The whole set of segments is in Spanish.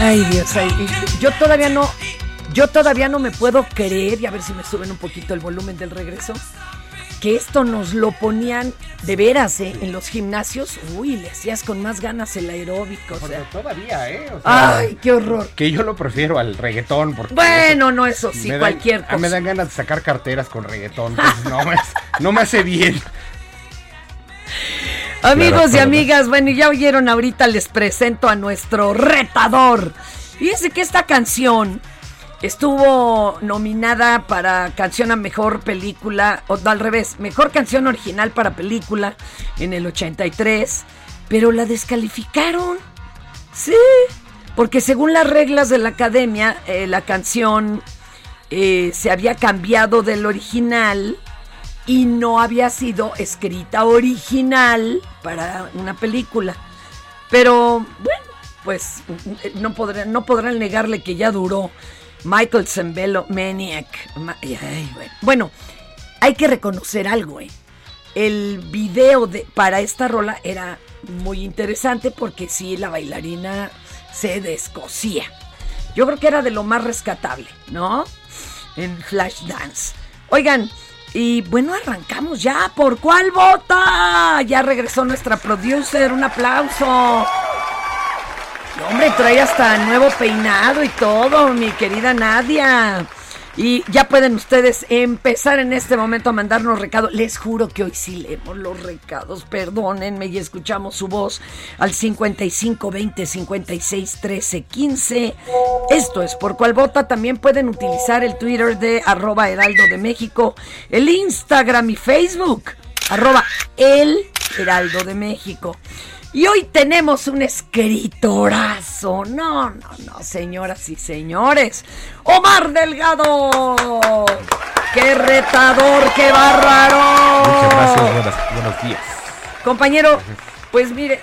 Ay, Dios, ay, yo todavía no, yo todavía no me puedo creer, y a ver si me suben un poquito el volumen del regreso, que esto nos lo ponían de veras ¿eh? en los gimnasios. Uy, le hacías con más ganas el aeróbico. o sea. Todavía, ¿eh? O sea, Ay, qué horror. Que yo lo prefiero al reggaetón. Porque Bueno, no, eso sí, dan- cualquier ah, cosa. Me dan ganas de sacar carteras con reggaetón. entonces no, me, no me hace bien. Amigos y amigas, bueno, ya oyeron ahorita, les presento a nuestro retador. Fíjense que esta canción estuvo nominada para canción a mejor película, o al revés, mejor canción original para película en el 83, pero la descalificaron. Sí, porque según las reglas de la academia, eh, la canción eh, se había cambiado del original y no había sido escrita original para una película. Pero bueno, pues no podrán, no podrán negarle que ya duró Michael Zembello Maniac. Bueno, hay que reconocer algo, ¿eh? El video de, para esta rola era muy interesante porque sí, la bailarina se descosía. Yo creo que era de lo más rescatable, ¿no? En Flashdance. Oigan, y bueno, arrancamos ya. ¿Por cuál vota? Ya regresó nuestra producer. Un aplauso. Hombre, trae hasta nuevo peinado y todo, mi querida Nadia. Y ya pueden ustedes empezar en este momento a mandarnos recados. Les juro que hoy sí leemos los recados. Perdónenme y escuchamos su voz al 55 20 56 13 15. Esto es por cual vota. También pueden utilizar el Twitter de arroba Heraldo de México, el Instagram y Facebook, arroba el Heraldo de México. Y hoy tenemos un escritorazo. No, no, no, señoras y señores. Omar Delgado. Qué retador, qué bárbaro. Muchas gracias, buenas- buenos días. Compañero, pues mire.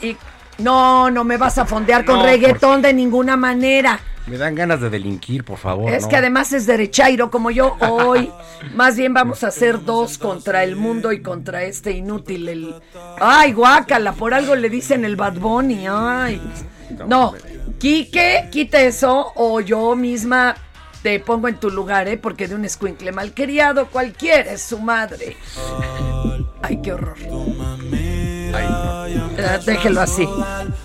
Y no, no me vas a fondear con reggaetón de ninguna manera. Me dan ganas de delinquir, por favor. Es ¿no? que además es derechairo como yo hoy. Más bien vamos a hacer dos contra el mundo y contra este inútil. El... Ay, guácala, por algo le dicen el Bad Bunny. Ay. No, Quique, quita eso o yo misma te pongo en tu lugar, ¿eh? Porque de un escuincle malcriado cualquiera es su madre. Ay, qué horror. Eh, Déjelo así.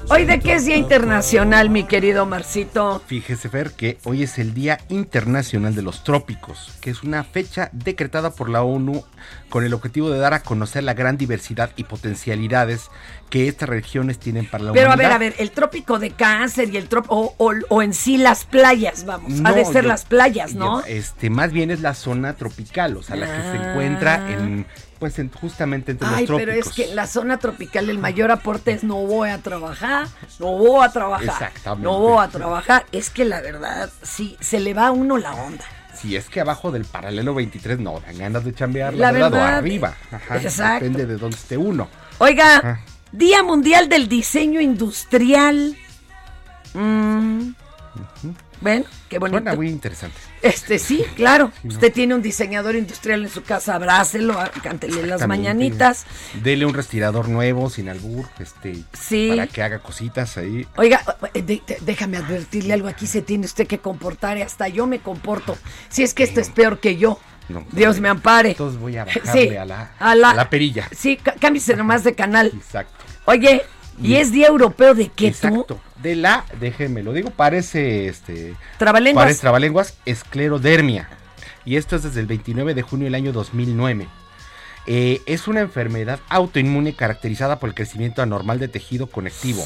Hoy de qué es Día Internacional, mi querido Marcito. Fíjese, Fer, que hoy es el Día Internacional de los Trópicos, que es una fecha decretada por la ONU con el objetivo de dar a conocer la gran diversidad y potencialidades que estas regiones tienen para la Pero a humanidad. ver, a ver, el trópico de cáncer y el trópico, o, o- o en sí las playas, vamos, ha de ser yo- las playas, ¿no? yo- Este, más bien es la zona tropical, o sea, la que se Ah. encuentra en, pues, en- justamente entre Ay, los pero trópicos. es que en la zona tropical el mayor aporte es no voy a trabajar, no voy a trabajar, Exactamente. no voy a trabajar. Es que la verdad, sí, se le va a uno la onda. Si es que abajo del paralelo 23 no dan ganas de chambear La verdad, verdad, arriba. Ajá, exacto. Depende de dónde esté uno. Oiga. Día Mundial del Diseño Industrial. Mm. Ven, qué bonito. Suena muy interesante. Este sí, claro. Usted tiene un diseñador industrial en su casa, abrácelo, cántele las mañanitas. Dele un respirador nuevo, sin albur, este, Sí. para que haga cositas ahí. Oiga, eh, de- de- déjame advertirle algo, aquí se tiene usted que comportar y hasta yo me comporto. Si es que esto es peor que yo. No, Dios me ampare. Entonces voy a bajarle a, la, a la- a la perilla. Sí, cá- cámbiese nomás de canal. Exacto. Oye, ¿y es Día Europeo de qué tú? Exacto. De la, déjenme lo digo, parece este. Trabalenguas. Parece trabalenguas, esclerodermia. Y esto es desde el 29 de junio del año 2009. Eh, es una enfermedad autoinmune caracterizada por el crecimiento anormal de tejido conectivo.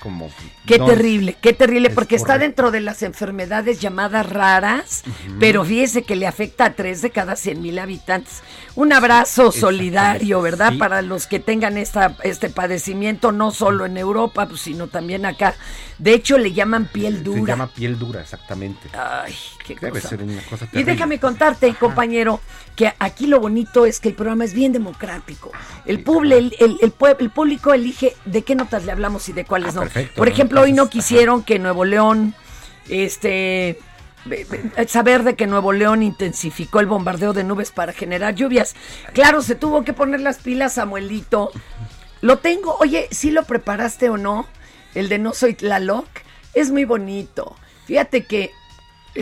Como. Qué terrible, qué terrible, es porque está dentro de las enfermedades llamadas raras, pero fíjese que le afecta a tres de cada 100 mil habitantes. Un abrazo solidario, ¿verdad? Sí. Para los que tengan esta, este padecimiento, no solo en Europa, pues, sino también acá. De hecho, le llaman piel Se dura. llama piel dura, exactamente. Ay, qué Debe cosa. ser una cosa Y déjame contarte, compañero, que aquí lo bonito es que el programa es bien democrático. El, Sí, puble- el, el- el el público elige de qué notas le hablamos y de cuáles Ah, no. perfecto, Por ejemplo, hoy no quisieron que Nuevo León, este, saber de que Nuevo León intensificó el bombardeo de nubes para generar lluvias. Claro, se tuvo que poner las pilas, Samuelito. Lo tengo, oye, si lo preparaste o no, el de No Soy Tlaloc, es muy bonito. Fíjate que,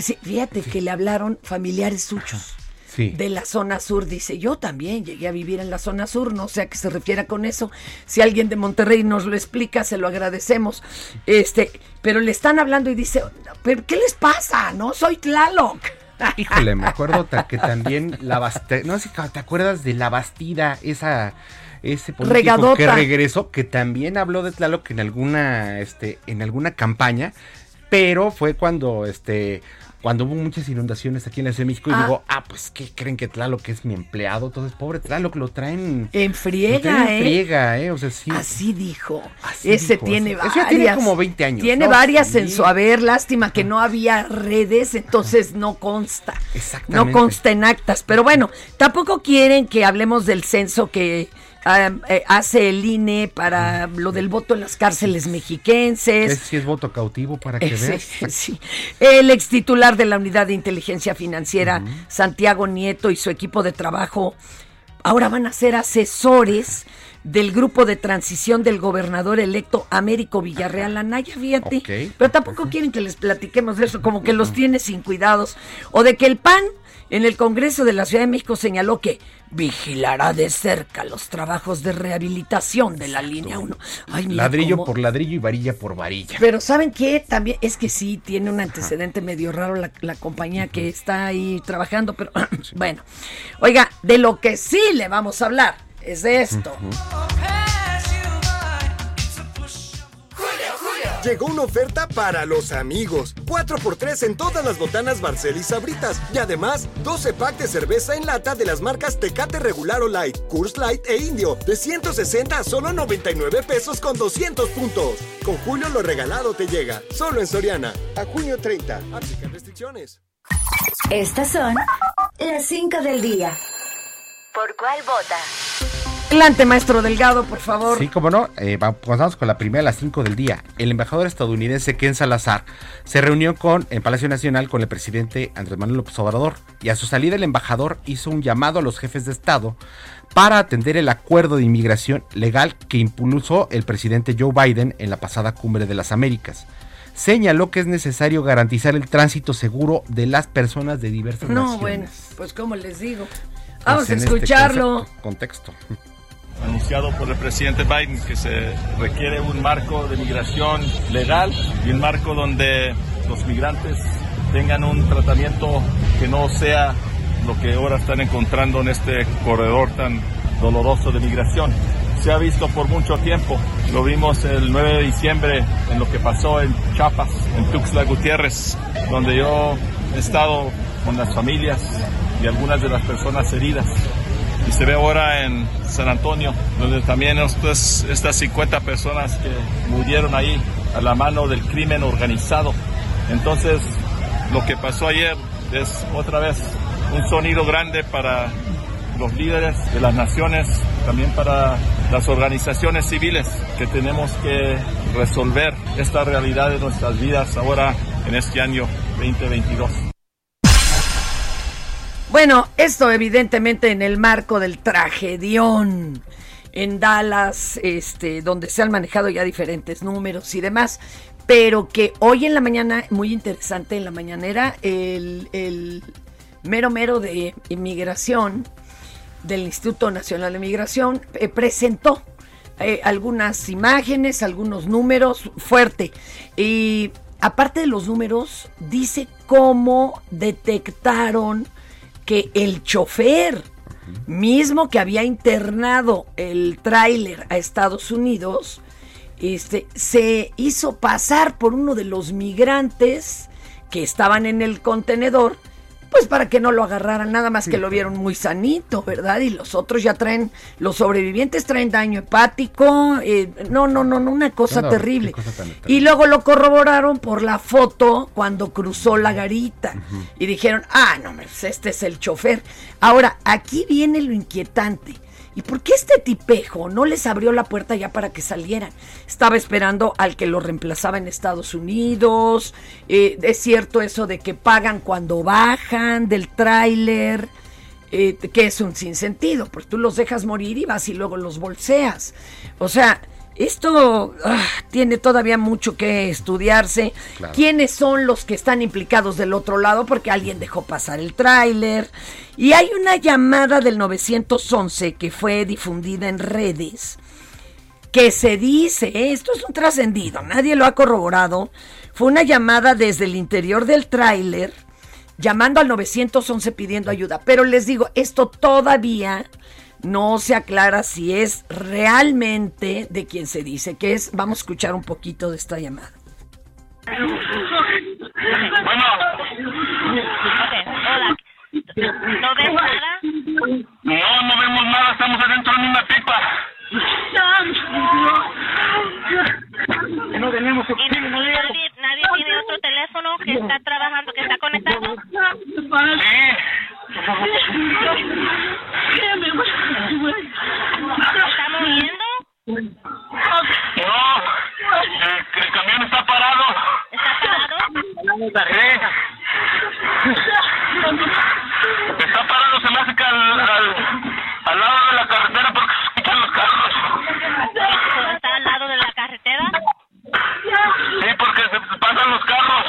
sí, fíjate que le hablaron familiares suyos Sí. de la zona sur. Dice, yo también llegué a vivir en la zona sur, no sé a qué se refiere con eso. Si alguien de Monterrey nos lo explica, se lo agradecemos. Este, pero le están hablando y dice, ¿pero qué les pasa? No soy Tlaloc. Híjole, me acuerdo que también la Bastida, no sé si te acuerdas de la Bastida, esa ese político Regadota. que regresó, que también habló de Tlaloc en alguna este en alguna campaña, pero fue cuando este cuando hubo muchas inundaciones aquí en la Ciudad de México y Ah. digo, ah, pues ¿qué creen que Tlaloc es mi empleado? Entonces, pobre Tlaloc lo traen En lo friega, traen en ¿eh? friega, ¿eh? O sea, sí. Así dijo. Así Ese dijo, tiene varias. ya tiene como 20 años, Tiene ¿no? varias en Sí. su haber. Lástima que no había redes, entonces no consta. No Exactamente. consta en actas. Pero bueno, tampoco quieren que hablemos del censo que hace el INE para lo del voto en las cárceles mexiquenses. Es, si es voto cautivo para que Eh, sí, veas. sí. El ex titular de la Unidad de Inteligencia Financiera, Santiago Nieto, y su equipo de trabajo, ahora van a ser asesores del grupo de transición del gobernador electo Américo Villarreal Anaya, fíjate. Ok, Pero tampoco quieren que les platiquemos de eso, como que los tiene sin cuidados. O de que el PAN en el Congreso de la Ciudad de México señaló que vigilará de cerca los trabajos de rehabilitación de la línea 1. Ay, mira ladrillo cómo- por ladrillo y varilla por varilla. Pero ¿saben qué? También es que sí, tiene un antecedente medio raro la, la compañía que está ahí trabajando, pero bueno. Oiga, de lo que sí le vamos a hablar es de esto. Llegó una oferta para los amigos. 4x3 en todas las botanas Barcel y Sabritas. Y además, 12 pack de cerveza en lata de las marcas Tecate Regular o Light, Coors Light e Indio. De 160 a solo 99 pesos con 200 puntos. Con Julio lo regalado te llega. Solo en Soriana. A junio 30. Aplican restricciones. Estas son las 5 del día. ¿Por cuál vota? Adelante, maestro Delgado, por favor. Sí, como no, eh, con la primera a las 5 del día. El embajador estadounidense Ken Salazar se reunió con en Palacio Nacional con el presidente Andrés Manuel López Obrador y a su salida el embajador hizo un llamado a los jefes de Estado para atender el acuerdo de inmigración legal que impulsó el presidente Joe Biden en la pasada cumbre de las Américas. Señaló que es necesario garantizar el tránsito seguro de las personas de diversas No, naciones. bueno, pues como les digo. Pues Vamos a este escucharlo. contexto. Anunciado por el presidente Biden que se requiere un marco de migración legal y un marco donde los migrantes tengan un tratamiento que no sea lo que ahora están encontrando en este corredor tan doloroso de migración. Se ha visto por mucho tiempo, lo vimos el 9 de diciembre en lo que pasó en Chiapas, en Tuxtla Gutiérrez, donde yo he estado con las familias y algunas de las personas heridas se ve ahora en San Antonio, donde también estas 50 personas que murieron ahí a la mano del crimen organizado. Entonces, lo que pasó ayer es otra vez un sonido grande para los líderes de las naciones, también para las organizaciones civiles, que tenemos que resolver esta realidad de nuestras vidas ahora en este año 2022. Bueno, esto evidentemente en el marco del tragedión en Dallas, este, donde se han manejado ya diferentes números y demás, pero que hoy en la mañana, muy interesante en la mañanera, el, mero mero de inmigración del Instituto Nacional de Migración eh, presentó eh, algunas imágenes, algunos números fuerte. Y aparte de los números, dice cómo detectaron que el chofer mismo que había internado el tráiler a Estados Unidos, este, se hizo pasar por uno de los migrantes que estaban en el contenedor, pues para que no lo agarraran, nada más que lo vieron muy sanito, ¿verdad? Y los otros ya traen, los sobrevivientes traen daño hepático, eh, no, no, no, no, una cosa No, terrible. Y luego lo corroboraron por la foto cuando cruzó la garita. Y dijeron, ah, no, pues este es el chofer. Ahora, aquí viene lo inquietante. ¿Y por qué este tipejo no les abrió la puerta ya para que salieran? Estaba esperando al que lo reemplazaba en Estados Unidos. Eh, es cierto eso de que pagan cuando bajan del tráiler. eh, que es un sinsentido, porque tú los dejas morir y vas y luego los bolseas. O sea, esto ah, tiene todavía mucho que estudiarse. Claro. ¿Quiénes son los que están implicados del otro lado? Porque alguien dejó pasar el tráiler. Y hay una llamada del 911 que fue difundida en redes que se dice, ¿eh? esto es un trascendido, nadie lo ha corroborado, fue una llamada desde el interior del tráiler llamando al 911 pidiendo ayuda. Pero les digo, esto todavía no se aclara si es realmente de quien se dice que es. Vamos a escuchar un poquito de esta llamada. Bueno. hola. ¿No ves nada? No, no vemos nada, estamos adentro de una pipa. No tenemos ¿Y nadie, nadie tiene otro teléfono que está trabajando, que está conectado? ¿Está moviendo? No, el, el camión está parado. ¿Está parado? Sí. Está parado, se me hace que al, al, al lado de la carretera porque Sí, porque se pasan los carros.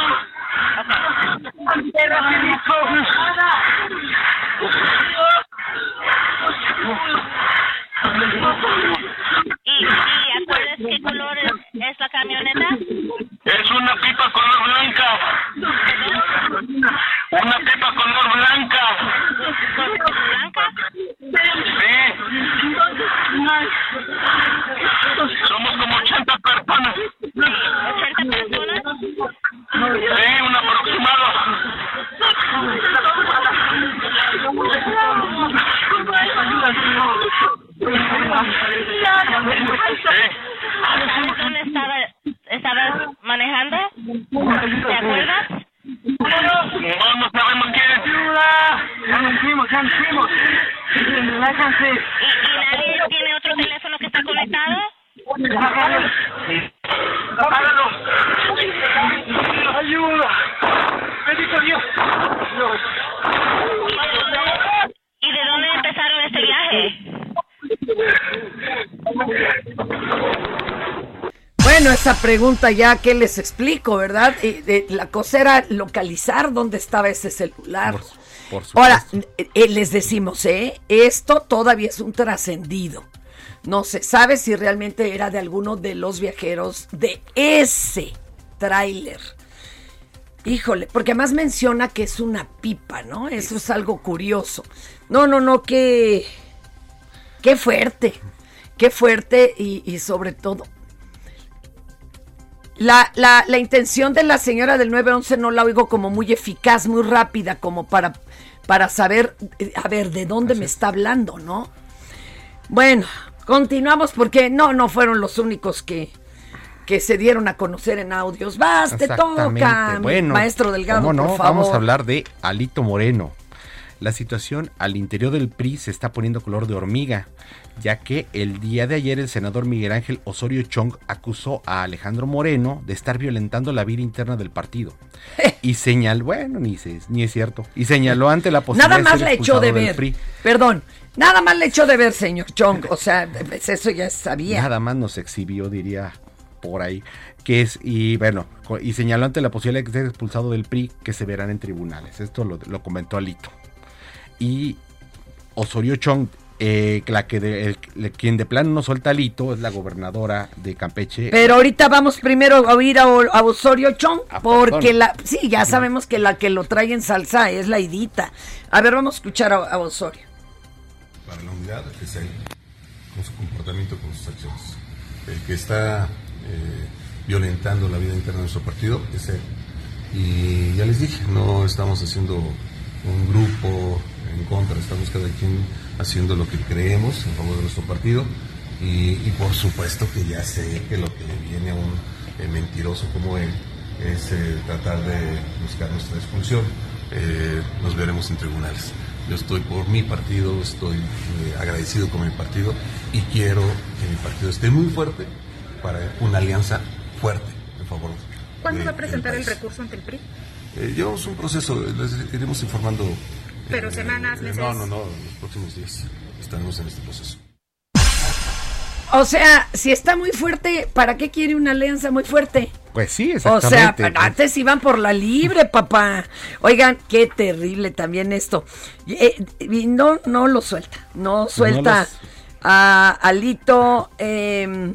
Pregunta ya que les explico, ¿verdad? La cosa era localizar dónde estaba ese celular. Por. Ahora, eh, eh, les decimos, ¿eh? Esto todavía es un trascendido. No se sabe si realmente era de alguno de los viajeros de ese tráiler. Híjole, porque además menciona que es una pipa, ¿no? Eso es algo curioso. No, no, no, qué, qué fuerte, qué fuerte y, y sobre todo la, la, la intención de la señora del 911 no la oigo como muy eficaz, muy rápida, como para, para saber, eh, a ver, de dónde me está hablando, ¿no? Bueno, continuamos porque no, no fueron los únicos que, que se dieron a conocer en audios. Vas, te toca, Bueno, maestro Delgado, ¿cómo no? por favor. Vamos a hablar de Alito Moreno. La situación al interior del PRI se está poniendo color de hormiga, ya que el día de ayer el senador Miguel Ángel Osorio Chong acusó a Alejandro Moreno de estar violentando la vida interna del partido. Y señaló, bueno, ni, se- ni es cierto, y señaló ante la posibilidad Nada de ser le echó expulsado de del ver. PRI. Perdón, nada más le echó de ver, señor Chong. O sea, pues eso ya sabía. Nada más nos exhibió, diría por ahí, que es, y bueno, y señaló ante la posibilidad de ser expulsado del PRI que se verán en tribunales. Esto lo, lo comentó Alito. Y Osorio Chong, eh, la que de- el- el- quien de plano no suelta Alito es la gobernadora de Campeche. Pero ahorita vamos primero a oír a, Osorio Chong, Ah, porque perdón. la, sí, ya sabemos que la que lo trae en salsa es la Idita. A ver, vamos a escuchar a, a Osorio. para la unidad es él, con su comportamiento, con sus acciones. El que está eh, violentando la vida interna de nuestro partido es él. Y ya les dije, no estamos haciendo un grupo en contra, estamos cada quien haciendo lo que creemos en favor de nuestro partido. Y, y por supuesto que ya sé que lo que le viene a un eh, mentiroso como él es eh, tratar de buscar nuestra expulsión. Eh, nos veremos en tribunales. Yo estoy por mi partido, estoy agradecido con mi partido y quiero que mi partido esté muy fuerte para una alianza fuerte en favor de ¿Cuándo va a presentar el recurso ante el PRI? Eh, llevamos un proceso, les iremos informando. Eh, Pero semanas, meses. No, no, no, los próximos días estaremos en este proceso. O sea, si está muy fuerte, ¿para qué quiere una alianza muy fuerte? Pues sí, O sea, exactamente. antes iban por la libre, papá. Oigan, qué terrible también esto. Y, eh, y no, no lo suelta. No suelta los- a Alito. eh,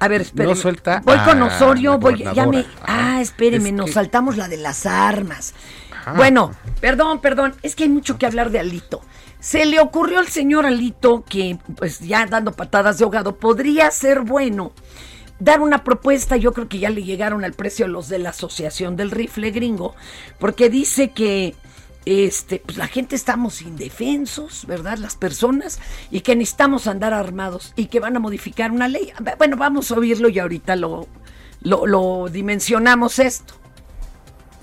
a ver, espérenme. No suelta Voy con Osorio, voy, ya me. gobernadora. Ah, espéreme, Es nos que- saltamos la de las armas. Bueno, perdón, perdón, es que hay mucho que hablar de Alito. Se le ocurrió al señor Alito que, pues ya dando patadas de ahogado, podría ser bueno dar una propuesta, yo creo que ya le llegaron al precio los de la Asociación del Rifle Gringo, porque dice que este, pues la gente estamos indefensos, ¿verdad? Las personas, y que necesitamos andar armados y que van a modificar una ley. Bueno, vamos a oírlo y ahorita lo, lo, lo dimensionamos esto.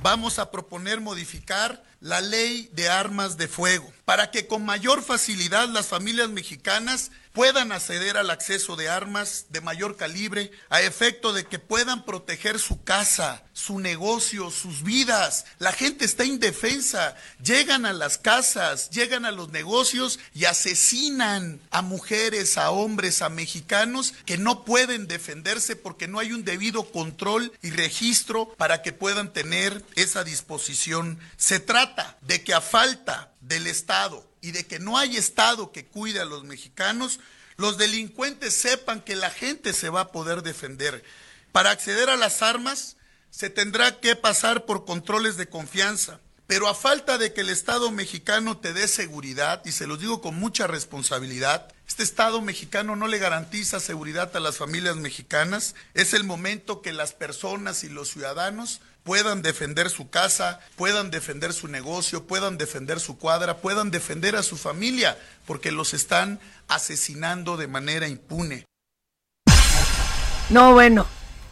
Vamos a proponer modificar la ley de armas de fuego para que con mayor facilidad las familias mexicanas puedan acceder al acceso de armas de mayor calibre a efecto de que puedan proteger su casa, su negocio, sus vidas. La gente está indefensa, llegan a las casas, llegan a los negocios y asesinan a mujeres, a hombres, a mexicanos que no pueden defenderse porque no hay un debido control y registro para que puedan tener esa disposición. Se trata de que a falta del Estado y de que no hay Estado que cuide a los mexicanos, los delincuentes sepan que la gente se va a poder defender. Para acceder a las armas se tendrá que pasar por controles de confianza. Pero a falta de que el Estado mexicano te dé seguridad, y se los digo con mucha responsabilidad, este Estado mexicano no le garantiza seguridad a las familias mexicanas, es el momento que las personas y los ciudadanos puedan defender su casa, puedan defender su negocio, puedan defender su cuadra, puedan defender a su familia, porque los están asesinando de manera impune. No, bueno,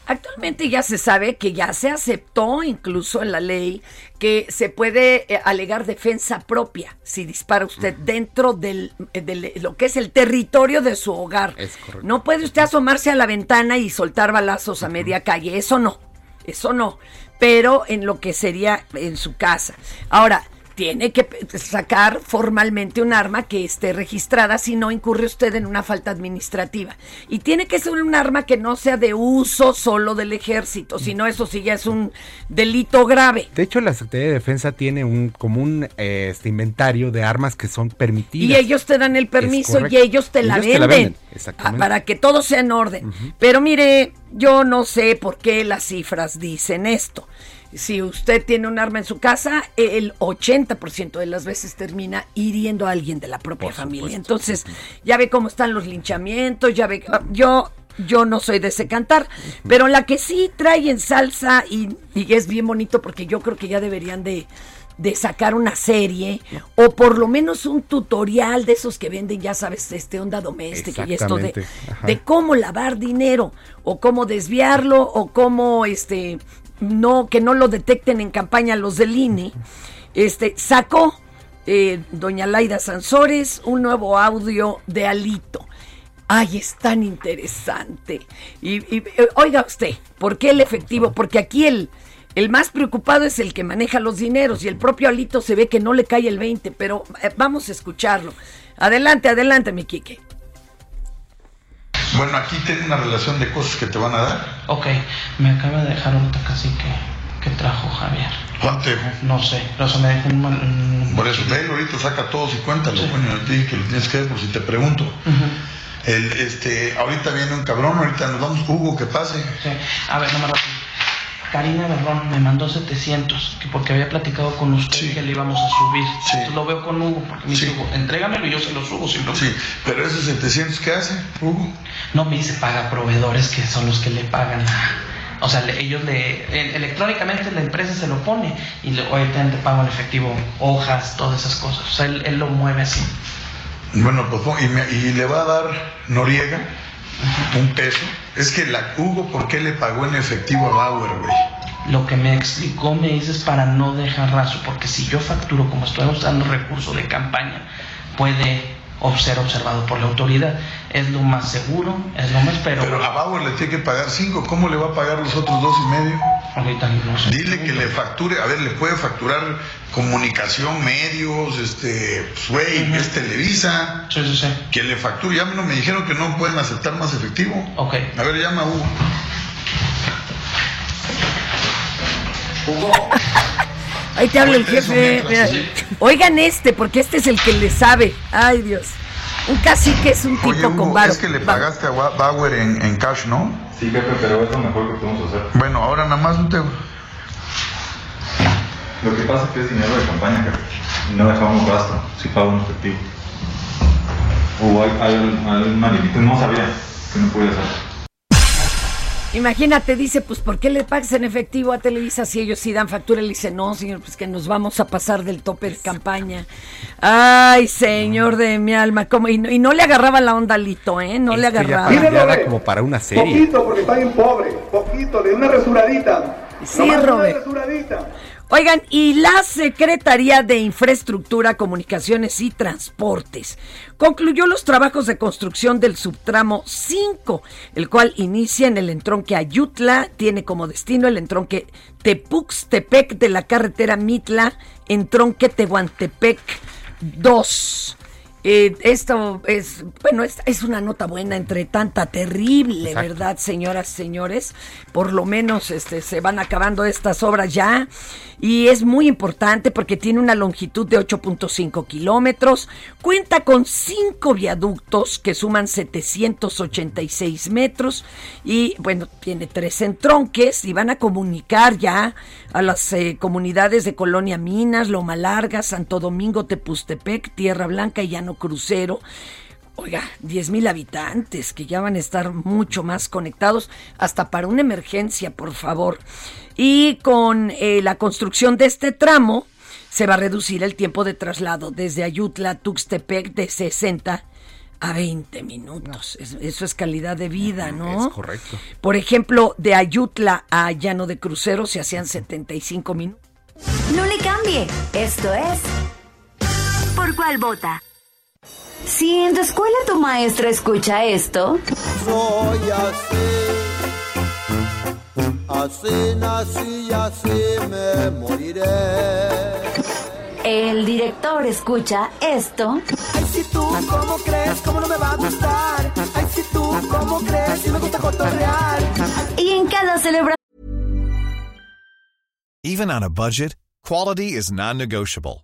Actualmente ya se sabe que ya se aceptó incluso en la ley que se puede eh, alegar defensa propia si dispara usted dentro del, eh, de lo que es el territorio de su hogar. no puede usted asomarse a la ventana y soltar balazos a media calle, eso no, eso no, pero en lo que sería en su casa. Ahora, tiene que sacar formalmente un arma que esté registrada, si no incurre usted en una falta administrativa. Y tiene que ser un arma que no sea de uso solo del ejército, sino eso sí ya es un delito grave. De hecho, la Secretaría de Defensa tiene un como un eh, este inventario de armas que son permitidas. Y ellos te dan el permiso y ellos te la venden. Ah, para que todo sea en orden. Pero mire, yo no sé por qué las cifras dicen esto si usted tiene un arma en su casa, el 80% de las veces termina hiriendo a alguien de la propia familia. Entonces, ya ve cómo están los linchamientos, ya ve, yo yo no soy de ese cantar, pero la que sí trae en salsa y, es bien bonito porque yo creo que ya deberían de, sacar una serie o por lo menos un tutorial de esos que venden, ya sabes, este onda doméstica y esto de, de, cómo lavar dinero o cómo desviarlo o cómo este no, que no lo detecten en campaña los del INE, este, sacó eh, doña Laida Sansores un nuevo audio de Alito. Ay, es tan interesante. Y, eh, oiga usted, ¿por qué el efectivo? Porque aquí el, el más preocupado es el que maneja los dineros y el propio Alito se ve que no le cae el 20, pero eh, vamos a escucharlo. Adelante, adelante, mi Quique. Bueno, aquí tiene una relación de cosas que te van a dar. Ok, me acaba de dejar un cacique que trajo Javier. ¿Cuánto dejó? No sé, pero se me dejó un... Por eso, ve, ahorita saca todos y cuéntalo. Bueno, te que lo tienes que ver por si te pregunto. El, este, ahorita viene un cabrón, ahorita nos vamos, Hugo, que pase. Sí. A ver, no me Karina Berrón me mandó 700, que porque había platicado con usted que le íbamos a subir. Sí. lo veo con Hugo, porque me dice, Hugo, entrégamelo y yo se lo subo. sí, pero esos 700, ¿qué hace, Hugo? No, me dice, paga proveedores que son los que le pagan O sea, ellos le... electrónicamente la empresa se lo pone y le, ahorita te pago en efectivo hojas, todas esas cosas. O sea, él, lo mueve así. Bueno, pues y, y le va a dar Noriega un peso. Es que la Hugo, ¿por qué le pagó en efectivo a Bauer, güey? Lo que me explicó me dices para no dejar raso, porque si yo facturo como estoy usando recurso de campaña, puede ser observado por la autoridad. Es lo más seguro, es lo más pero. Pero a Bauer le tiene que pagar cinco, ¿cómo le va a pagar los otros dos y medio? Ahorita no sé. Dile que le facture, a ver, le puede facturar comunicación, medios, este, pues, es Televisa. Sí, sí, sí. Que le facture, ya me dijeron que no pueden aceptar más efectivo. Ok. A ver, llama a Hugo. Hugo. Ahí te habla el jefe. Oigan este, porque este es el que le sabe. Ay, Dios. Un cacique es un tipo con varo. Es que le pagaste a Bauer en, en, cash, ¿no? Sí, jefe, pero es lo mejor que podemos hacer. Bueno, ahora nada más un tema. Lo que pasa es que es dinero de campaña, jefe. Y no dejamos gasto si pago en efectivo. O hay, hay, hay, no sabía que no podía hacer. Imagínate, dice, pues ¿por qué le pagas en efectivo a Televisa si ellos sí dan factura? Le dice, no, señor, pues que nos vamos a pasar del tope de campaña. Ay, señor de mi alma, como y, no, le agarraba la onda Lito, ¿eh? No le agarraba. Ya como para una serie. Poquito, porque está bien pobre, poquito, de una resuradita. Sí, Robert. Oigan, y la Secretaría de Infraestructura, Comunicaciones y Transportes concluyó los trabajos de construcción del subtramo 5, el cual inicia en el entronque Ayutla, tiene como destino el entronque Tepuxtepec de la carretera Mitla, entronque Tehuantepec 2. Eh, esto es, bueno, es, es una nota buena entre tanta terrible, Exacto. ¿verdad, señoras y señores? Por lo menos este, se van acabando estas obras ya. Y es muy importante porque tiene una longitud de 8.5 kilómetros. Cuenta con cinco viaductos que suman 786 metros. Y bueno, tiene tres entronques y van a comunicar ya a las eh, comunidades de Colonia Minas, Loma Larga, Santo Domingo, Tepustepec, Tierra Blanca y Llano Crucero. Oiga, 10 mil habitantes que ya van a estar mucho más conectados, hasta para una emergencia, por favor. Y con eh, la construcción de este tramo, se va a reducir el tiempo de traslado desde Ayutla a Tuxtepec de 60 a 20 minutos. Es- eso es calidad de vida, ¿no? Es correcto. Por ejemplo, de Ayutla a Llano de Crucero se hacían 75 minutos. No le cambie. Esto es. ¿Por cuál vota? Si en tu escuela tu maestra escucha esto, Soy así, así nací y así me moriré. el director escucha esto, Ay, si tú, ¿cómo crees? ¿Cómo no me va a gustar? Ay, si tú, ¿cómo crees? Si me gusta cotorrear. y en cada celebración Even on a budget, quality is non-negotiable.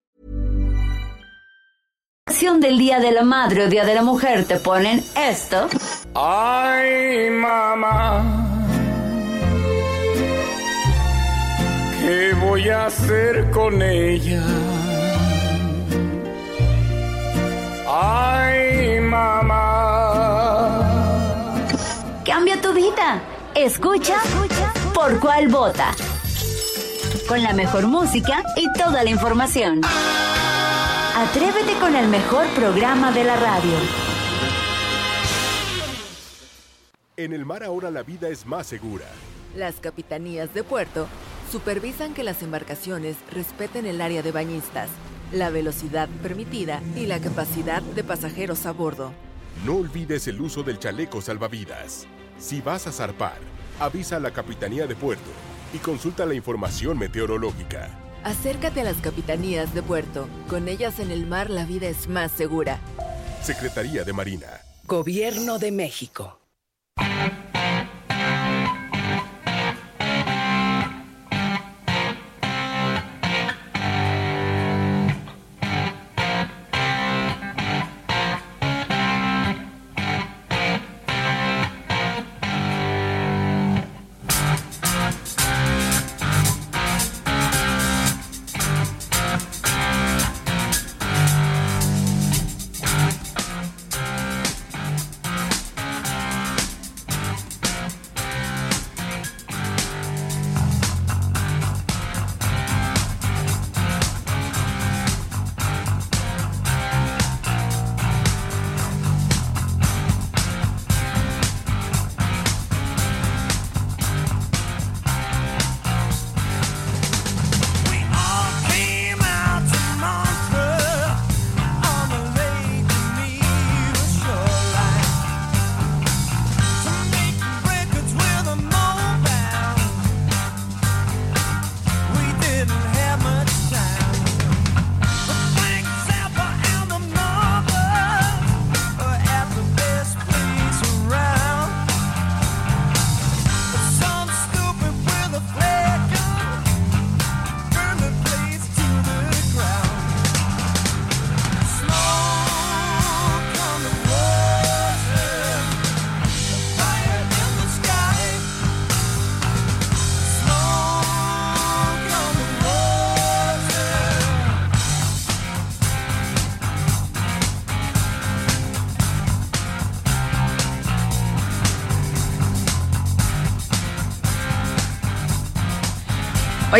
Del Día de la Madre o Día de la Mujer te ponen esto, Ay, mamá, ¿qué voy a hacer con ella? Ay, mamá. cambia tu vida. Escucha por cuál vota. Con la mejor música y toda la información. Atrévete con el mejor programa de la radio. En el mar ahora la vida es más segura. Las capitanías de puerto supervisan que las embarcaciones respeten el área de bañistas, la velocidad permitida y la capacidad de pasajeros a bordo. No olvides el uso del chaleco salvavidas. Si vas a zarpar, avisa a la Capitanía de Puerto y consulta la información meteorológica. Acércate a las capitanías de puerto. Con ellas en el mar la vida es más segura. Secretaría de Marina. Gobierno de México.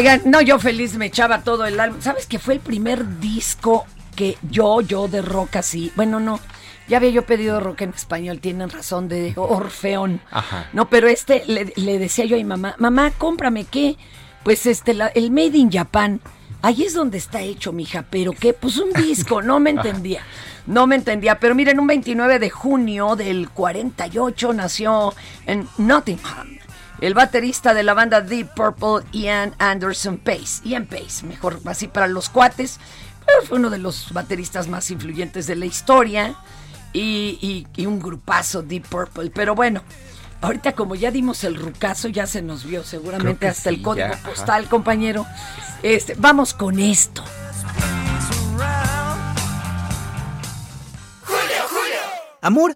Oigan, no, yo feliz me echaba todo el álbum. ¿Sabes que fue el primer disco que yo, yo de rock así? Bueno, no. Ya había yo pedido rock en español, tienen razón, de Orfeón. Ajá. No, pero este le, le decía yo a mi mamá, mamá, cómprame qué. Pues este, la- el Made in Japan. Ahí es donde está hecho, mija. ¿Pero qué? Pues un disco, no me entendía. No me entendía. Pero miren, un 29 de junio del 48 nació en Nottingham el baterista de la banda Deep Purple, Ian Anderson Pace. Ian Pace, mejor así para los cuates. Pero fue uno de los bateristas más influyentes de la historia. Y, y- y un grupazo Deep Purple. Pero bueno, ahorita como ya dimos el rucazo, ya se nos vio seguramente hasta el código ya, ajá. postal, compañero. Este, vamos con esto. Amor,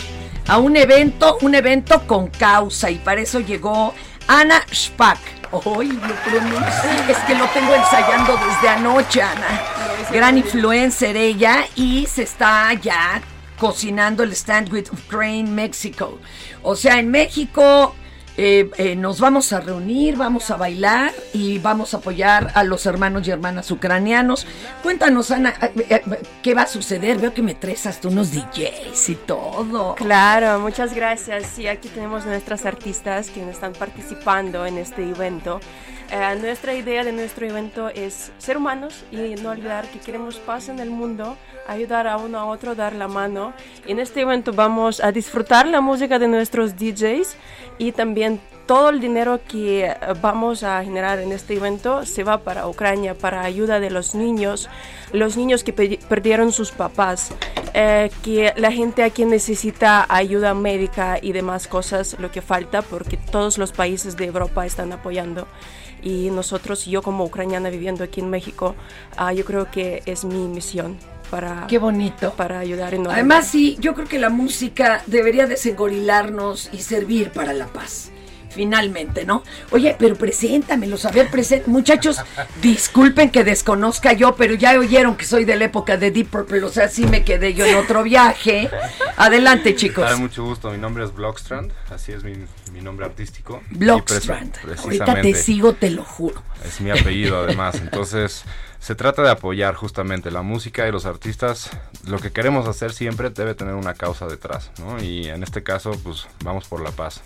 a un evento, un evento con causa. Y para eso llegó Ana Spack. Hoy lo es que lo tengo ensayando desde anoche, Ana. Gran influencer ella y se está ya cocinando el Stand with Ukraine México. O sea, en México eh, eh, nos vamos a reunir, vamos a bailar y vamos a apoyar a los hermanos y hermanas ucranianos. Cuéntanos, Ana, eh, eh, ¿qué va a suceder? Veo que me traes hasta unos DJs y todo. Claro, muchas gracias. Sí, aquí tenemos nuestras artistas que están participando en este evento. Eh, nuestra idea de nuestro evento es ser humanos y no olvidar que queremos paz en el mundo, ayudar a uno a otro, dar la mano. En este evento vamos a disfrutar la música de nuestros DJs y también todo el dinero que eh, vamos a generar en este evento se va para Ucrania, para ayuda de los niños, los niños que pe- perdieron sus papás, eh, que la gente aquí necesita ayuda médica y demás cosas, lo que falta, porque todos los países de Europa están apoyando. Y nosotros, yo como ucraniana viviendo aquí en México, ah, yo creo que es mi misión para, Qué bonito. para ayudar en Además, sí, yo creo que la música debería desengorilarnos y servir para la paz. Finalmente, ¿no? Oye, pero preséntamelos, a ver, present muchachos, disculpen que desconozca yo, pero ya oyeron que soy de la época de Deep Purple, o sea, sí me quedé yo en otro viaje. Adelante, chicos. Hola, mucho gusto. Mi nombre es Blockstrand, así es mi, mi nombre artístico. Blockstrand. Ahorita te sigo, te lo juro. Es mi apellido además. Entonces, se trata de apoyar justamente la música y los artistas. Lo que queremos hacer siempre debe tener una causa detrás, ¿no? Y en este caso, pues vamos por la paz.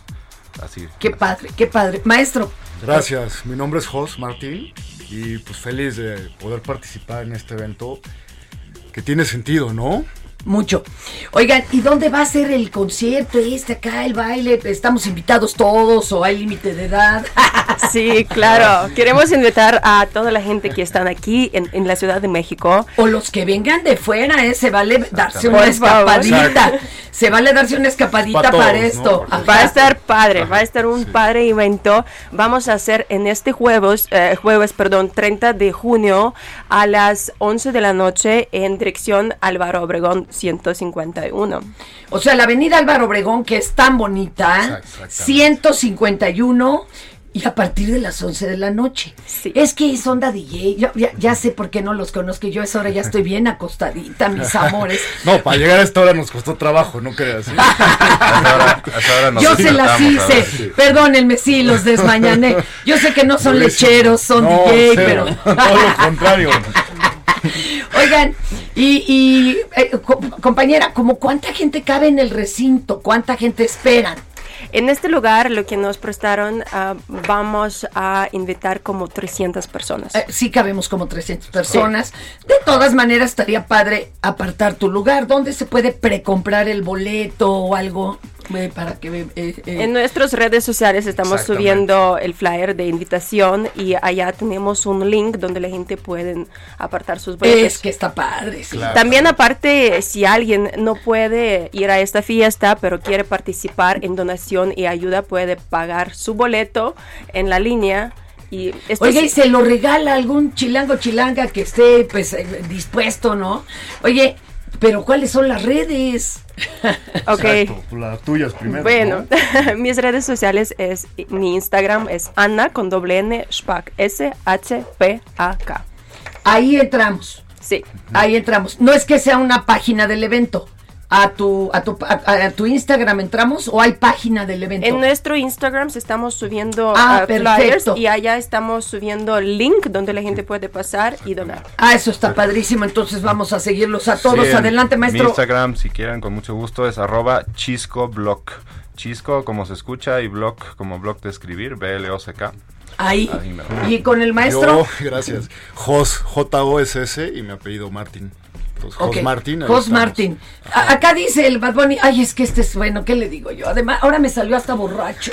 Así. Qué padre, qué padre. Maestro. Gracias, mi nombre es Jos Martín y pues feliz de poder participar en este evento que tiene sentido, ¿no? Mucho. Oigan, ¿y dónde va a ser el concierto este acá, el baile? ¿Estamos invitados todos o hay límite de edad? Sí, claro. Queremos invitar a toda la gente que están aquí en, en la Ciudad de México. O los que vengan de fuera, ¿eh? Se vale darse una escapadita. Se vale darse una escapadita Pa' para todos, esto. ¿no? Va a estar padre, va a estar un padre evento. Vamos a hacer en este jueves, eh, jueves, perdón, 30 de junio a las 11 de la noche en dirección Álvaro Obregón 151. O sea, la avenida Álvaro Obregón, que es tan bonita, 151 y a partir de las 11 de la noche. Es que es onda DJ. Yo ya, ya sé por qué no los conozco. Yo a esa hora ya estoy bien acostadita, mis amores. No, para llegar a esta hora nos costó trabajo, no creas. ¿eh? Yo se las hice. Perdónenme, sí, los desmañané. Yo sé que no son lecheros, son No, DJ, cero. pero. Todo lo contrario. Oigan, y, y, eh, co- compañera, ¿como cuánta gente cabe en el recinto? ¿Cuánta gente esperan? En este lugar, lo que nos prestaron, ah, vamos a invitar como 300 personas. Eh, sí cabemos como 300 personas. De todas maneras, estaría padre apartar tu lugar. ¿Dónde se puede precomprar el boleto o algo eh, para que... eh, eh, En nuestras redes sociales estamos subiendo el flyer de invitación y allá tenemos un link donde la gente puede apartar sus boletos. Es que está padre, sí. También aparte, si alguien no puede ir a esta fiesta, pero quiere participar en donación y ayuda, puede pagar su boleto en la línea. Y esto Oye, sí- y se lo regala algún chilango chilanga que esté pues eh, dispuesto, ¿no? Oye, pero ¿cuáles son las redes? Ok. Exacto, las tuyas primero. Bueno, ¿no? mis redes sociales es mi Instagram es Anna con doble N Spack S H P A K. Ahí entramos. Sí. Ahí entramos. No es que sea una página del evento. A tu, a tu, a, a tu Instagram entramos o hay página del evento. En nuestro Instagram estamos subiendo Ah, uh, flyers y allá estamos subiendo el link donde la gente puede pasar y donar. Ah, eso está padrísimo. Entonces vamos a seguirlos a todos. Sí, Adelante, Mi maestro. Instagram, si quieren, con mucho gusto, es arroba chiscoblog. Chisco como se escucha y blog como blog de escribir, B-L-O-C-K. Ahí. me- Y con el maestro. Yo, gracias. Jos, J-O-S-S y mi apellido Martín. Entonces, Jos Martín. Jos. Martín. Acá dice el Bad Bunny, ay, es que este es bueno, ¿qué le digo yo? Además, ahora me salió hasta borracho.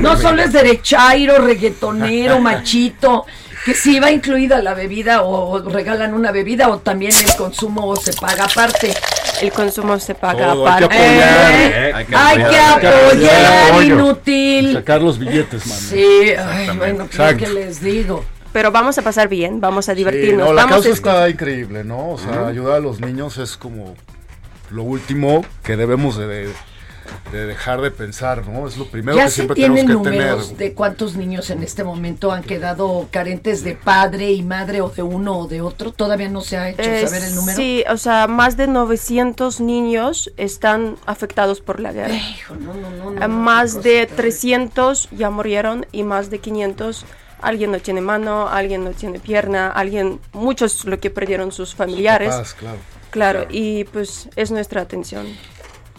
no no solo es derechairo, reggaetonero, machito, que si va incluida la bebida o, regalan una bebida o también el consumo se paga aparte. El consumo se paga Todo, hay que aparte. apoyar. Eh, Hay que hay que apoyar. inútil. Sacar los billetes, mano. Sí, ay, bueno, pues. ¿qué les digo? Pero vamos a pasar bien, vamos a Sí, divertirnos. no, la vamos causa a está increíble, ¿no? O sea, Ujú. ayudar a los niños es como lo último que debemos de, de- de dejar de pensar, ¿no? Es lo primero ¿Ya que se siempre tienen tenemos que números tener. de cuántos niños en este momento han quedado carentes de padre y madre o de uno o de otro? ¿Todavía no se ha hecho Eh, saber el número? Sí, o sea, más de 900 niños están afectados por la guerra. no, no, no, Eh, no, más de cosa 300 ya murieron y más de 500 alguien no tiene mano, alguien no tiene pierna, alguien muchos lo que perdieron sus familiares. Papás, claro. Claro, y pues es nuestra atención.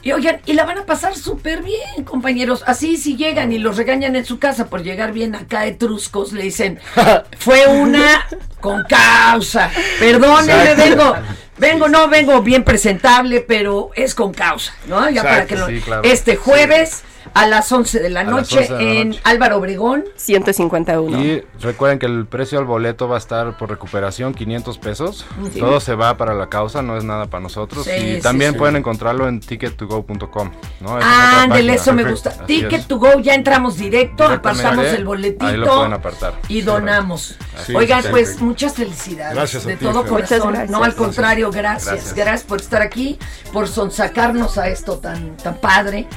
Y oigan, y la van a pasar súper bien, compañeros. Así si llegan y los regañan en su casa por llegar bien acá etruscos, le dicen, fue una con causa. Perdónenme, Exacto. vengo, vengo, no vengo bien presentable, pero es con causa, ¿no? Ya para que lo- sí, claro. Este jueves a las 11 de la noche 11 de la en noche. Álvaro Obregón. 151. Y recuerden que el precio al boleto va a estar por recuperación 500 pesos. Sí. Todo se va para la causa, no es nada para nosotros. Sí, y sí, también sí. pueden encontrarlo en ticket2go.com. ¿no? Ándele, eso me gusta. así Ticket es. to go, ya entramos directo, apartamos el Ahí lo boletito pueden apartar. y donamos. Oigan, es. pues muchas felicidades. Gracias a de ti, todo Fer. corazón. Muchas gracias. No, al contrario, gracias. gracias. Gracias. por estar aquí, por sonsacarnos a esto tan, tan padre.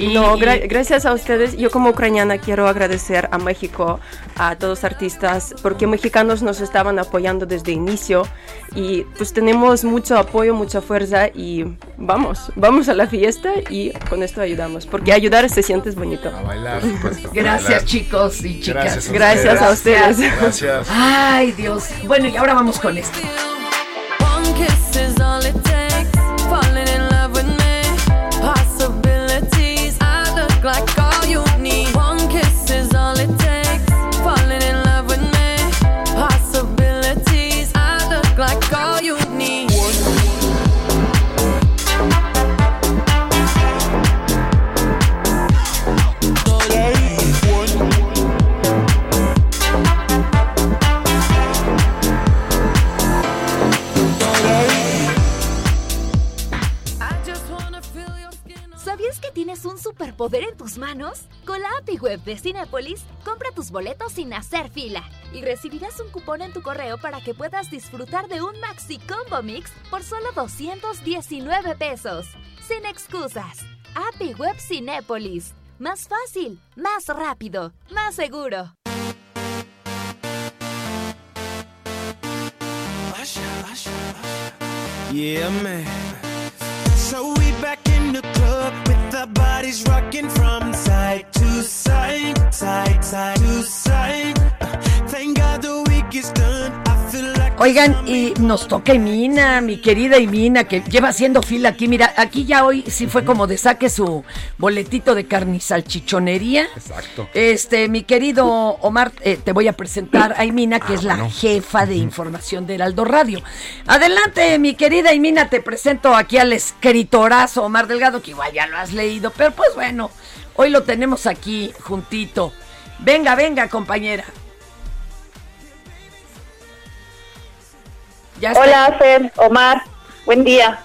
Y, No, gra- gracias a ustedes. Yo como ucraniana quiero agradecer a México, a todos los artistas, porque mexicanos nos estaban apoyando desde inicio y pues tenemos mucho apoyo, mucha fuerza y vamos, vamos a la fiesta y con esto ayudamos, porque ayudar se siente bonito. A bailar. gracias, chicos y chicas. Gracias a Gracias a ustedes. Gracias. Ay, Dios. Bueno, y ahora vamos con esto. Like all you need. ¿Sabías que tienes un superpoder en tus manos? API Web de Cinépolis, compra tus boletos sin hacer fila y recibirás un cupón en tu correo para que puedas disfrutar de un Maxi Combo Mix por solo 219 pesos. Sin excusas. API Web Cinépolis. Más fácil, más rápido, más seguro. So we back in the club with bodies rocking from side, side, side to side. Thank God the week is done. I feel like Oigan, y nos toca Imina, mi querida Imina, que lleva haciendo fila aquí. Mira, aquí ya hoy sí fue como de saque su boletito de carnizalchichonería. Exacto. Este, mi querido Omar, eh, te voy a presentar a Imina, que es la Ah, bueno. jefa de información de Heraldo Radio. Adelante, mi querida Imina, te presento aquí al escritorazo Omar Delgado, que igual ya lo has leído, pero pues bueno, hoy lo tenemos aquí juntito. Venga, venga, compañera. Ya. Hola, Fer, Omar, buen día.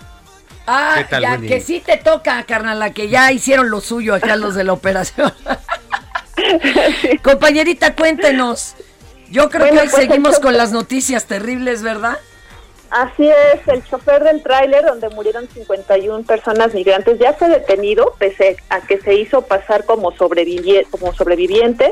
Ah, ¿Qué tal? ya Buen día. que sí te toca, carnal, que ya hicieron lo suyo acá los de la operación. Compañerita, cuéntenos. Yo creo Bueno, que hoy pues, seguimos con las noticias terribles, ¿verdad? Así es, el chofer del tráiler donde murieron 51 personas migrantes ya fue detenido pese a que se hizo pasar como, sobrevivi- como sobreviviente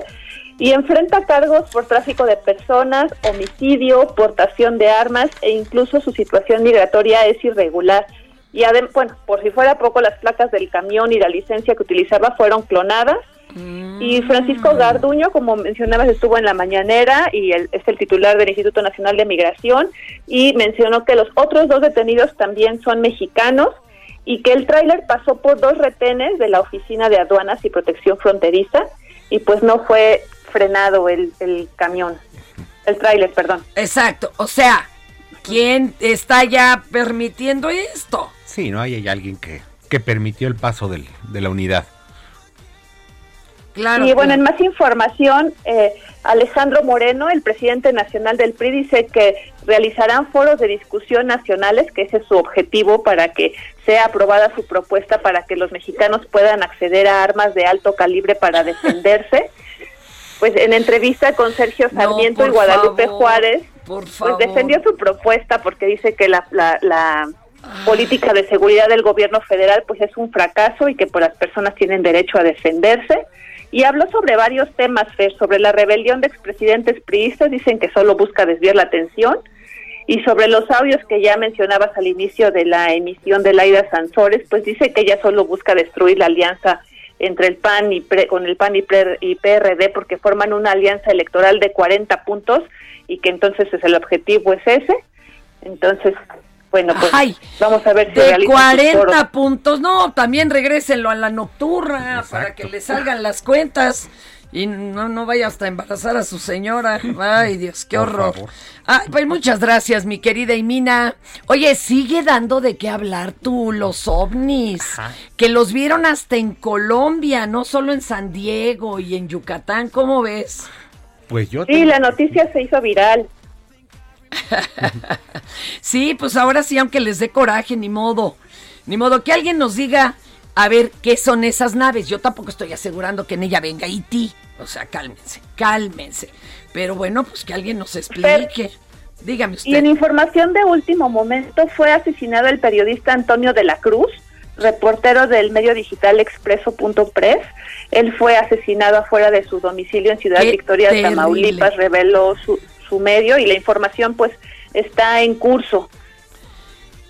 y enfrenta cargos por tráfico de personas, homicidio, portación de armas e incluso su situación migratoria es irregular. Y bueno, por si fuera poco, las placas del camión y la licencia que utilizaba fueron clonadas. Y Francisco Garduño, como mencionabas, estuvo en la mañanera y él es el titular del Instituto Nacional de Migración y mencionó que los otros dos detenidos también son mexicanos y que el tráiler pasó por dos retenes de la Oficina de Aduanas y Protección Fronteriza y pues no fue frenado el, el camión, el tráiler, perdón. Exacto, o sea, ¿quién está ya permitiendo esto? Sí, ¿no? Ahí hay alguien que, que permitió el paso del- de la unidad. Claro. y bueno, en más información, eh, Alejandro Moreno, el presidente nacional del PRI, dice que realizarán foros de discusión nacionales, que ese es su objetivo para que sea aprobada su propuesta para que los mexicanos puedan acceder a armas de alto calibre para defenderse. Pues en entrevista con Sergio No, Sarmiento y Guadalupe favor, Juárez, pues defendió su propuesta porque dice que la, la, la política de seguridad del gobierno federal pues es un fracaso y que pues las personas tienen derecho a defenderse. Y habló sobre varios temas, Fer, sobre la rebelión de expresidentes priistas, dicen que solo busca desviar la atención, y sobre los audios que ya mencionabas al inicio de la emisión de Laida Sansores, pues dice que ella solo busca destruir la alianza entre el PAN y pre- con el PAN y, pre- y PRD porque forman una alianza electoral de 40 puntos y que entonces es el objetivo es ese. Entonces, bueno, pues Ay, vamos a ver si De realiza su 40 foro. puntos, no, también regrésenlo a la nocturna para que le salgan las cuentas y no, no vaya hasta embarazar a su señora. Ay, Dios, qué Por horror. favor. Ay, pues muchas gracias, mi querida Imina. Oye, sigue dando de qué hablar tú, los ovnis, que los vieron hasta en Colombia, no solo en San Diego y en Yucatán, ¿cómo ves? Pues yo Sí, la noticia se hizo viral. Sí, pues ahora sí, aunque les dé coraje, ni modo. Ni modo que alguien nos diga, a ver, ¿qué son esas naves? Yo tampoco estoy asegurando que en ella venga Haití. O sea, cálmense, cálmense. Pero bueno, pues que alguien nos explique. Dígame Y en usted. información de último momento fue asesinado el periodista Antonio de la Cruz, reportero del medio digital expreso.press. Él fue asesinado afuera de su domicilio en Ciudad Qué Victoria, terrible. Tamaulipas, reveló su, su medio y la información pues está en curso.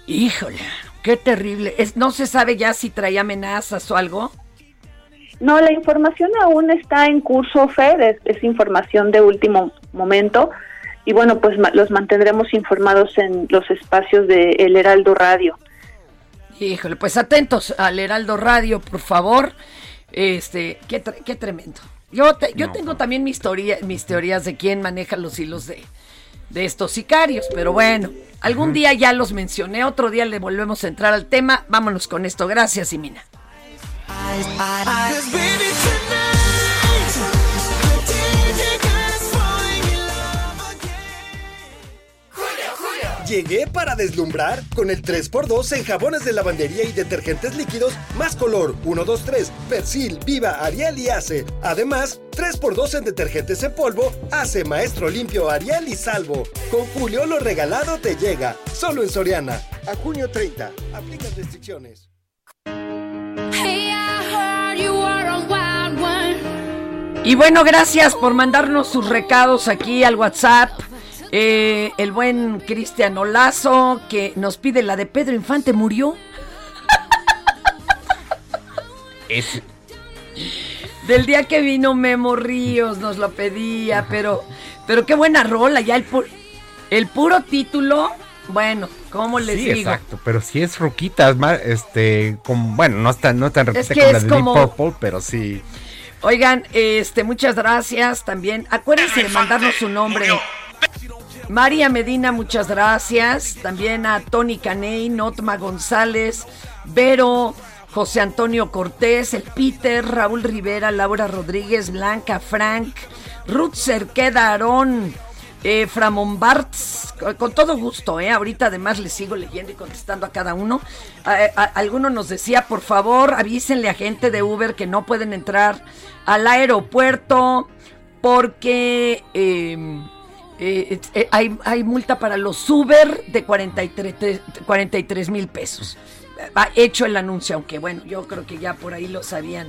Híjole, qué terrible. Es, no se sabe ya si traía amenazas o algo. No, la información aún está en curso, Fer, es, es información de último momento. Y bueno, pues ma- los mantendremos informados en los espacios de El Heraldo Radio. Híjole, pues atentos al Heraldo Radio, por favor. Este, qué, qué tremendo. Yo, te- yo tengo también mis, teoría- mis teorías de quién maneja los hilos de, de estos sicarios, pero bueno, algún día ya los mencioné, otro día le volvemos a entrar al tema. Vámonos con esto. Gracias, Imina. Llegué para deslumbrar con el 3x2 en jabones de lavandería y detergentes líquidos más color 1, 2, 3, Persil, Viva, Ariel y Ace. Además, 3x2 en detergentes en polvo, Ace, Maestro Limpio, Ariel y Salvo. Con Julio lo regalado te llega, solo en Soriana. A junio 30, aplican restricciones. Hey, I heard you were a wild one. Y bueno, gracias por mandarnos sus recados aquí al WhatsApp. Eh, el buen Cristian Olazo, que nos pide la de Pedro Infante, murió. Es, Del día que vino Memo Ríos nos lo pedía, pero, pero qué buena rola, ya el, pu- el puro título, bueno, ¿cómo les sí, digo? exacto, pero si es ruquita, es más, este, como, bueno, no es tan, no tan repite que como la es de como- Deep Purple, pero sí. Oigan, este, muchas gracias también. Acuérdense de mandarnos su nombre. María Medina, muchas gracias. También a Tony Caney, Notma González, Vero, José Antonio Cortés, el Peter, Raúl Rivera, Laura Rodríguez, Blanca Frank, Ruth Cerqueda Aarón, eh, Framon Bartz, con, todo gusto, ¿eh? Ahorita además les sigo leyendo y contestando a cada uno. A- alguno nos decía, por favor, avísenle a gente de Uber que no pueden entrar al aeropuerto porque... eh, Eh, eh, hay, hay multa para los Uber de 43 mil pesos. Va hecho el anuncio, aunque bueno, yo creo que ya por ahí lo sabían.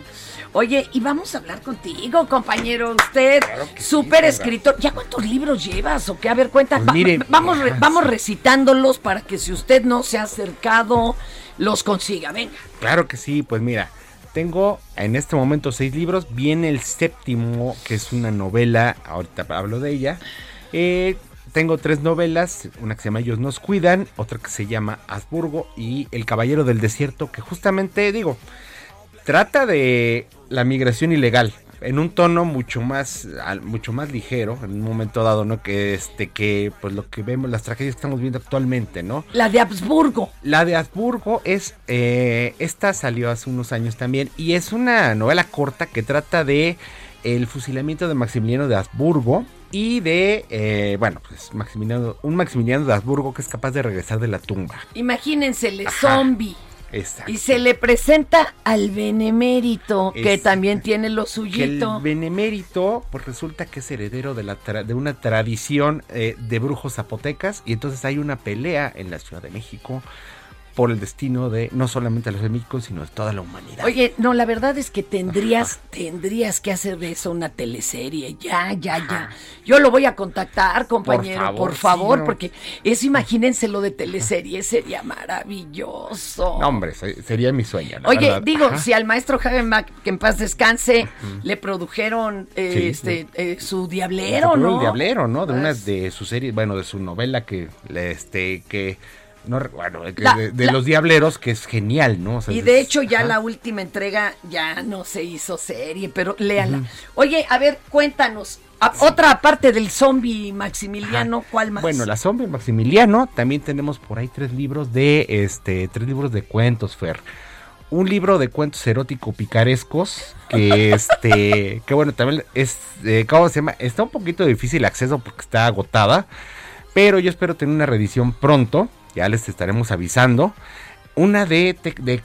Oye, y vamos a hablar contigo, compañero. Usted, súper Sandra. escritor. ¿Ya cuántos libros llevas o qué? A ver, cuenta. Pues Va- vamos, re- vamos recitándolos para que si usted no se ha acercado, los consiga. Venga. Claro que sí, pues mira, tengo en este momento seis libros, viene el séptimo, que es una novela, ahorita hablo de ella. Eh, tengo tres novelas, una que se llama Ellos nos cuidan, otra que se llama Habsburgo y El Caballero del Desierto, que justamente digo, trata de la migración ilegal en un tono mucho más mucho más ligero en un momento dado no que este que pues lo que vemos las tragedias que estamos viendo actualmente no La de Habsburgo. la de Habsburgo es, eh, esta salió hace unos años también y es una novela corta que trata de el fusilamiento de Maximiliano de Habsburgo y de, eh, bueno, pues Maximiliano, un Maximiliano de Habsburgo que es capaz de regresar de la tumba. Imagínense, el zombie. Exacto. Y se le presenta al benemérito, que también tiene lo Que el suyito. benemérito, pues resulta que es heredero de, la tra- de una tradición eh, de brujos zapotecas y entonces hay una pelea en la Ciudad de México por el destino de no solamente los de México, sino de toda la humanidad. Oye, no, la verdad es que tendrías, tendrías que hacer de eso una teleserie, ya, ya, ya. Yo lo voy a contactar, compañero, por favor, favor, sí, no. porque eso, imagínense lo de teleserie, sería maravilloso. No, hombre, se- sería mi sueño. la Oye, verdad. digo, Ajá. si al maestro Jaime Mac, que en paz descanse, le produjeron eh, Sí, este, eh, su diablero, ¿no? El Diablero, ¿no? De una de sus series, bueno, de su novela que, este, que, no, bueno, La- de, de la- los Diableros, que es genial, ¿no? O sea, Y es- de hecho ya ajá. la última entrega ya no se hizo serie, pero léala. Oye, a ver, cuéntanos. a- otra aparte del zombie Maximiliano, ¿cuál más? Bueno, la sombra Maximiliano, también tenemos por ahí tres libros de, este, tres libros de cuentos, Fer. Un libro de cuentos erótico picarescos, que este, que bueno, también es, eh, ¿cómo se llama? Está un poquito difícil acceso porque está agotada, pero yo espero tener una reedición pronto, ya les estaremos avisando. Una de,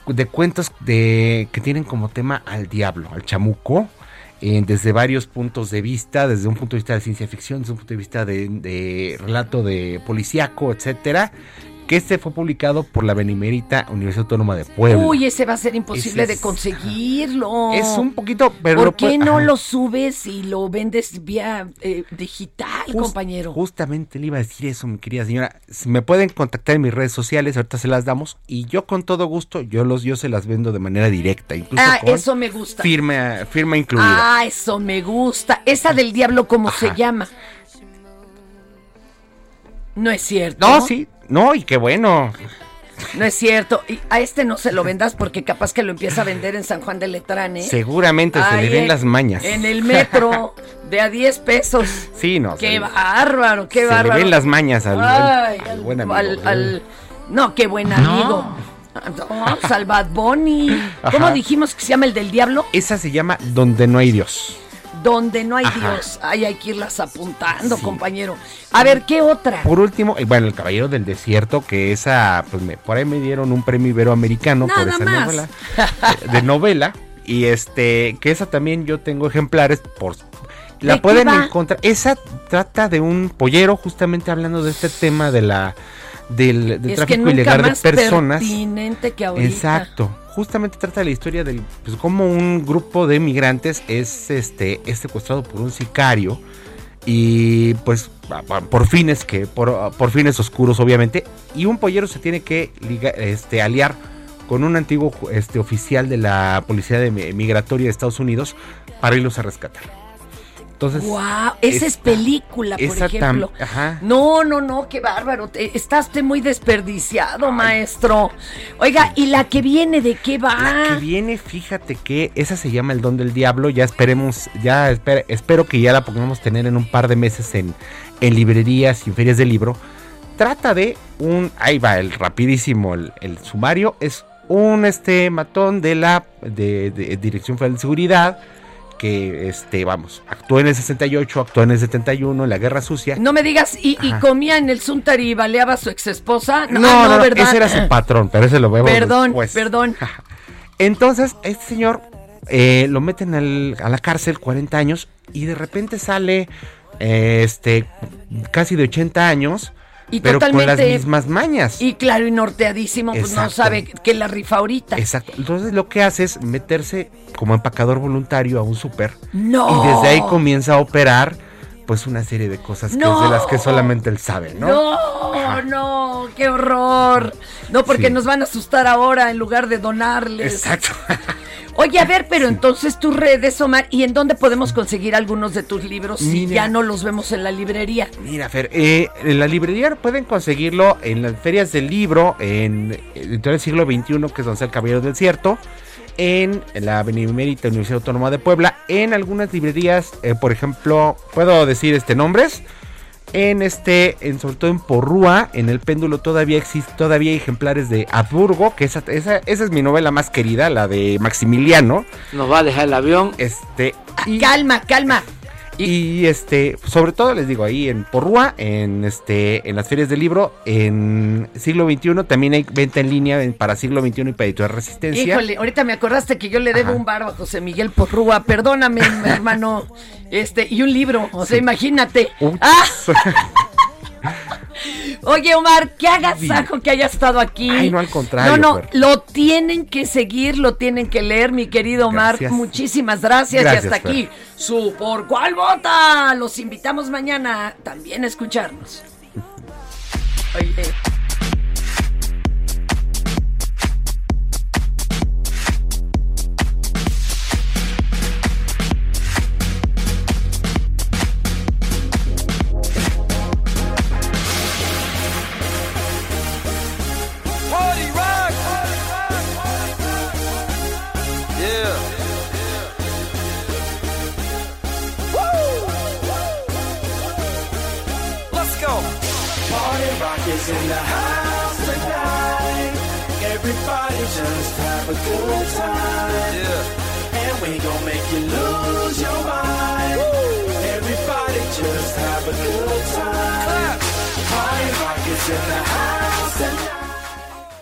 de cuentos de, que tienen como tema al diablo, al chamuco, eh, desde varios puntos de vista, desde un punto de vista de ciencia ficción, desde un punto de vista de, de relato de policíaco, etcétera, que este fue publicado por la Benemérita Universidad Autónoma de Puebla. Uy, ese va a ser imposible Ese de conseguirlo. Es un poquito, pero ¿Por qué no ajá. lo subes y lo vendes vía eh, digital, Just- compañero? Justamente le iba a decir eso, mi querida señora. Si Me pueden contactar en mis redes sociales, ahorita se las damos y yo con todo gusto, yo los yo se las vendo de manera directa, incluso Ah, con eso me gusta. firma firma incluida. Ah, eso me gusta. Esa del diablo, ¿cómo se llama? No es cierto. no, sí, no, y qué bueno. No es cierto. Y a este no se lo vendas porque capaz que lo empieza a vender en San Juan de Letrán, ¿eh? Seguramente se le ven en- las mañas. En el metro, de a 10 pesos. Sí, no. Qué se, bárbaro, qué se le bárbaro. ven las mañas al, Ay, al- al buen amigo. al- al- no, qué buen amigo. No, Salvat Boni. ¿Cómo Ajá. dijimos que se llama el del diablo? Esa se llama Donde no hay Dios. Donde no hay Ajá. Dios. Ay, hay que irlas apuntando, compañero. A ver, ¿qué otra? Por último, bueno, El Caballero del Desierto, que esa, pues me- por ahí me dieron un premio iberoamericano por esa más. novela. de, de novela. Y este, que esa también yo tengo ejemplares por... La ¿De qué pueden encontrar. Esa trata de un pollero, justamente hablando de este tema de la del, tráfico ilegal de personas. pertinente que ahorita. Exacto. Justamente trata de la historia del pues cómo un grupo de migrantes es este es secuestrado por un sicario y pues por fines que por, por fines oscuros obviamente y un pollero se tiene que liga- este aliar con un antiguo este oficial de la policía de mi- migratoria de Estados Unidos para irlos a rescatar. Entonces, Wow, esa es, película, por esa ejemplo. ajá. No, no, no, qué bárbaro. Te- estás te muy desperdiciado, maestro. Oiga, ¿y la que viene de qué va? La que viene, fíjate que esa se llama El Don del Diablo. Ya esperemos, ya esper- espero que ya la podamos tener en un par de meses en, en librerías y en ferias de libro. Trata de un, ahí va el rapidísimo, el, el sumario. Es un este matón de la de, de Dirección Federal de Seguridad que este vamos actuó en el 68 actuó en el 71 en la Guerra Sucia No me digas, ¿y, comía en el Suntar y baleaba a su ex esposa? no, no, no, ¿verdad? ese era su patrón pero ese lo vemos Perdón, después. perdón. Entonces, este señor eh, lo meten al- a la cárcel 40 años y de repente sale este, casi de 80 años, Y pero con las mismas mañas. Y claro, y norteadísimo, pues no sabe qué la rifa ahorita. Exacto. Entonces lo que hace es meterse como empacador voluntario a un súper. No. Y desde ahí comienza a operar pues una serie de cosas que es de las que solamente él sabe, ¿no? No, no, qué horror. No, porque Sí. nos van a asustar ahora en lugar de donarles. Exacto. Oye, a ver, pero entonces tus redes, Omar, ¿y en dónde podemos conseguir algunos de tus libros si ya no los vemos en la librería? Mira, Fer, eh, en la librería pueden conseguirlo en las ferias del libro, en Editorial Siglo XXI, que es donde está el Caballero del Desierto, en la Benemérita Universidad Autónoma de Puebla, en algunas librerías, eh, por ejemplo, puedo decir este nombres, en este, en, sobre todo en Porrúa, en el péndulo todavía existe, todavía hay ejemplares de Habsburgo, que esa, esa, esa es mi novela más querida, la de Maximiliano. Nos va a dejar el avión. Este, Calma, calma. Y este, sobre todo les digo ahí en Porrúa, en este, en las ferias del libro, en siglo XXI también hay venta en línea en- para siglo XXI y para editorial Resistencia. Híjole, ahorita me acordaste que yo le debo Ajá. un barba a José Miguel Porrúa. Perdóname, mi hermano. Este, y un libro. O sea, imagínate. Ah, Oye, Omar, qué agasajo que hayas estado aquí. Ay, no, al contrario, No, no, Fer. lo tienen que seguir, lo tienen que leer, mi querido Omar. Gracias. Muchísimas gracias. Gracias, y hasta Fer. aquí, su Por Cuál Vota. Los invitamos mañana también a escucharnos. Oye.